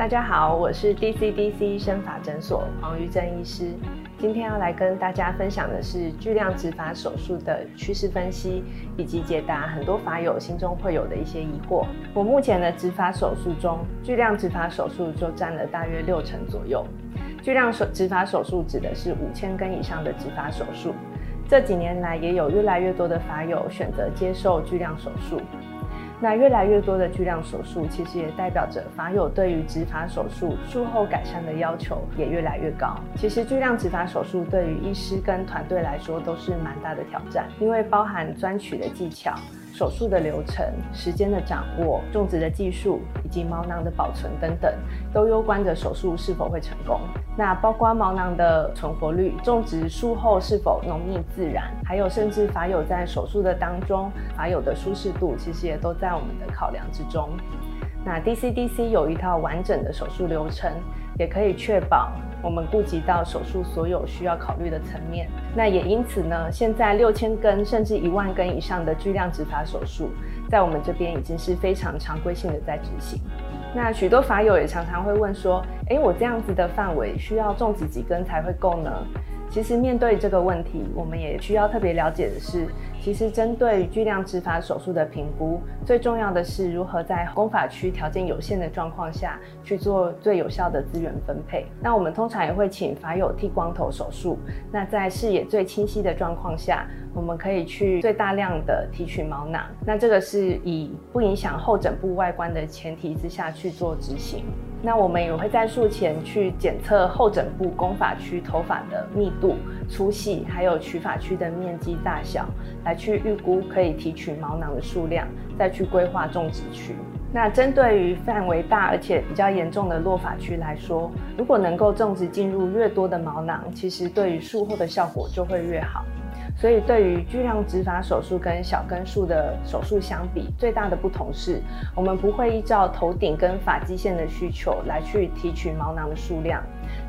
大家好，我是 DCDC 生发诊所黄玉珍医师。今天要来跟大家分享的是巨量植发手术的趋势分析，以及解答很多发友心中会有的一些疑惑。我目前的植发手术中，巨量植发手术就占了大约六成左右。巨量手植发手术指的是五千根以上的植发手术。这几年来，也有越来越多的发友选择接受巨量手术。那越来越多的巨量手术，其实也代表着法友对于植发手术术后改善的要求也越来越高。其实巨量植发手术对于医师跟团队来说都是蛮大的挑战，因为包含钻取的技巧。手术的流程、时间的掌握、种植的技术以及毛囊的保存等等，都攸关着手术是否会成功。那包括毛囊的存活率、种植术后是否浓密自然，还有甚至发友在手术的当中发友的舒适度，其实也都在我们的考量之中。那 DCDC 有一套完整的手术流程，也可以确保。我们顾及到手术所有需要考虑的层面，那也因此呢，现在六千根甚至一万根以上的巨量植发手术，在我们这边已经是非常常规性的在执行。那许多法友也常常会问说，诶，我这样子的范围需要种植几根才会够呢？其实面对这个问题，我们也需要特别了解的是，其实针对巨量植发手术的评估，最重要的是如何在工法区条件有限的状况下去做最有效的资源分配。那我们通常也会请法友剃光头手术。那在视野最清晰的状况下，我们可以去最大量的提取毛囊。那这个是以不影响后枕部外观的前提之下去做执行。那我们也会在术前去检测后枕部工发区头发的密度、粗细，还有取发区的面积大小，来去预估可以提取毛囊的数量，再去规划种植区。那针对于范围大而且比较严重的落发区来说，如果能够种植进入越多的毛囊，其实对于术后的效果就会越好。所以，对于巨量植发手术跟小根数的手术相比，最大的不同是，我们不会依照头顶跟发际线的需求来去提取毛囊的数量，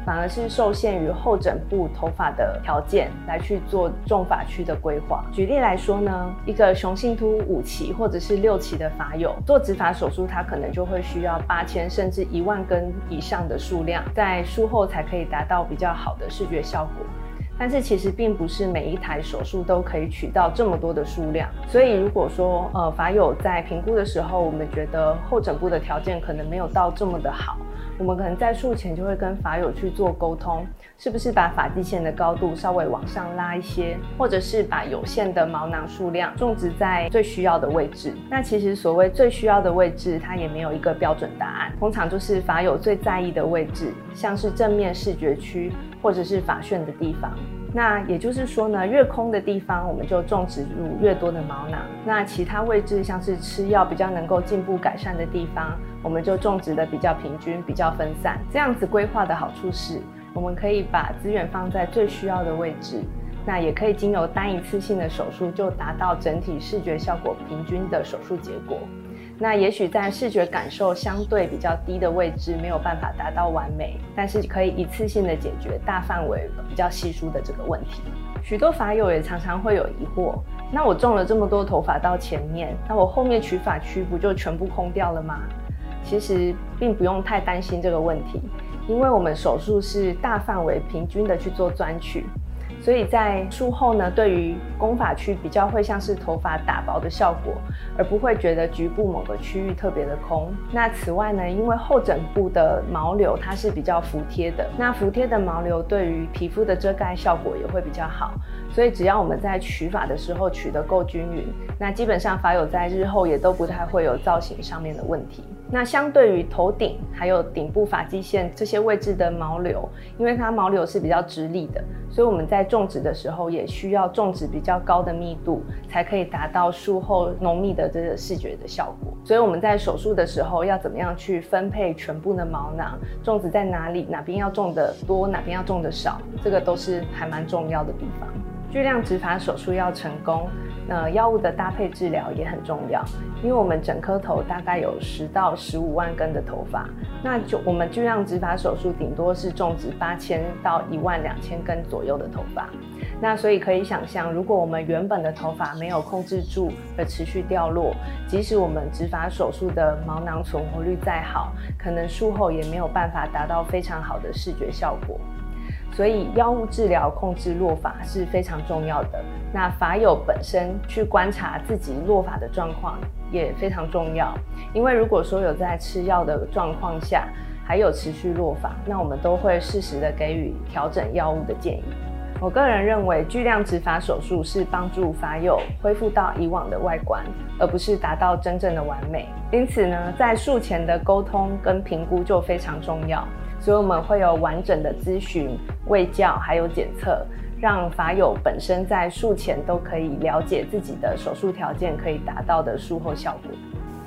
反而是受限于后枕部头发的条件来去做重发区的规划。举例来说呢，一个雄性秃五期或者是六期的发友做植发手术，它可能就会需要八千甚至一万根以上的数量，在术后才可以达到比较好的视觉效果。但是其实并不是每一台手术都可以取到这么多的数量，所以如果说呃法友在评估的时候，我们觉得后枕部的条件可能没有到这么的好，我们可能在术前就会跟法友去做沟通，是不是把发际线的高度稍微往上拉一些，或者是把有限的毛囊数量种植在最需要的位置。那其实所谓最需要的位置，它也没有一个标准答案，通常就是法友最在意的位置，像是正面视觉区。或者是发旋的地方，那也就是说呢，越空的地方我们就种植入越多的毛囊，那其他位置像是吃药比较能够进步改善的地方，我们就种植的比较平均、比较分散。这样子规划的好处是，我们可以把资源放在最需要的位置，那也可以经由单一次性的手术就达到整体视觉效果平均的手术结果。那也许在视觉感受相对比较低的位置没有办法达到完美，但是可以一次性的解决大范围比较稀疏的这个问题。许多法友也常常会有疑惑：那我种了这么多头发到前面，那我后面取发区不就全部空掉了吗？其实并不用太担心这个问题，因为我们手术是大范围平均的去做钻取。所以在术后呢，对于工发区比较会像是头发打薄的效果，而不会觉得局部某个区域特别的空。那此外呢，因为后枕部的毛流它是比较服帖的，那服帖的毛流对于皮肤的遮盖效果也会比较好。所以只要我们在取发的时候取得够均匀，那基本上发友在日后也都不太会有造型上面的问题。那相对于头顶还有顶部发际线这些位置的毛流，因为它毛流是比较直立的，所以我们在种植的时候也需要种植比较高的密度，才可以达到术后浓密的这个视觉的效果。所以我们在手术的时候要怎么样去分配全部的毛囊，种植在哪里，哪边要种的多，哪边要种的少，这个都是还蛮重要的地方。巨量植发手术要成功，那药物的搭配治疗也很重要，因为我们整颗头大概有十到十五万根的头发，那就我们巨量植发手术顶多是种植八千到一万两千根左右的头发，那所以可以想象，如果我们原本的头发没有控制住而持续掉落，即使我们植发手术的毛囊存活率再好，可能术后也没有办法达到非常好的视觉效果。所以药物治疗控制落法是非常重要的。那法友本身去观察自己落法的状况也非常重要，因为如果说有在吃药的状况下还有持续落法，那我们都会适时的给予调整药物的建议。我个人认为巨量植发手术是帮助发友恢复到以往的外观，而不是达到真正的完美。因此呢，在术前的沟通跟评估就非常重要。所以我们会有完整的咨询、卫教，还有检测，让法友本身在术前都可以了解自己的手术条件可以达到的术后效果。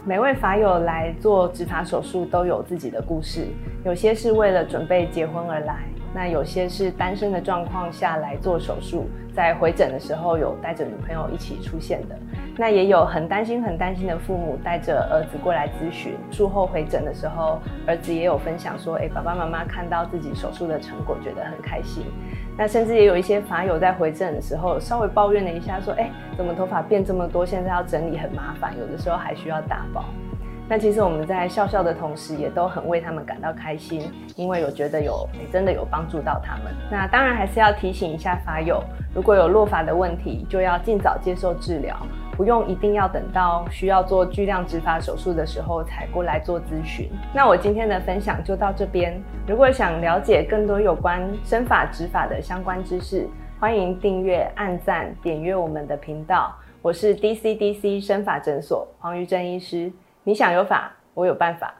每位法友来做植发手术都有自己的故事，有些是为了准备结婚而来。那有些是单身的状况下来做手术，在回诊的时候有带着女朋友一起出现的，那也有很担心、很担心的父母带着儿子过来咨询，术后回诊的时候，儿子也有分享说，哎，爸爸妈妈看到自己手术的成果，觉得很开心。那甚至也有一些法友在回诊的时候稍微抱怨了一下，说，哎，怎么头发变这么多，现在要整理很麻烦，有的时候还需要打包。那其实我们在笑笑的同时，也都很为他们感到开心，因为有觉得有真的有帮助到他们。那当然还是要提醒一下法友，如果有落发的问题，就要尽早接受治疗，不用一定要等到需要做巨量植发手术的时候才过来做咨询。那我今天的分享就到这边。如果想了解更多有关生发植发的相关知识，欢迎订阅、按赞、点阅我们的频道。我是 DCDC 生发诊所黄玉珍医师。你想有法，我有办法。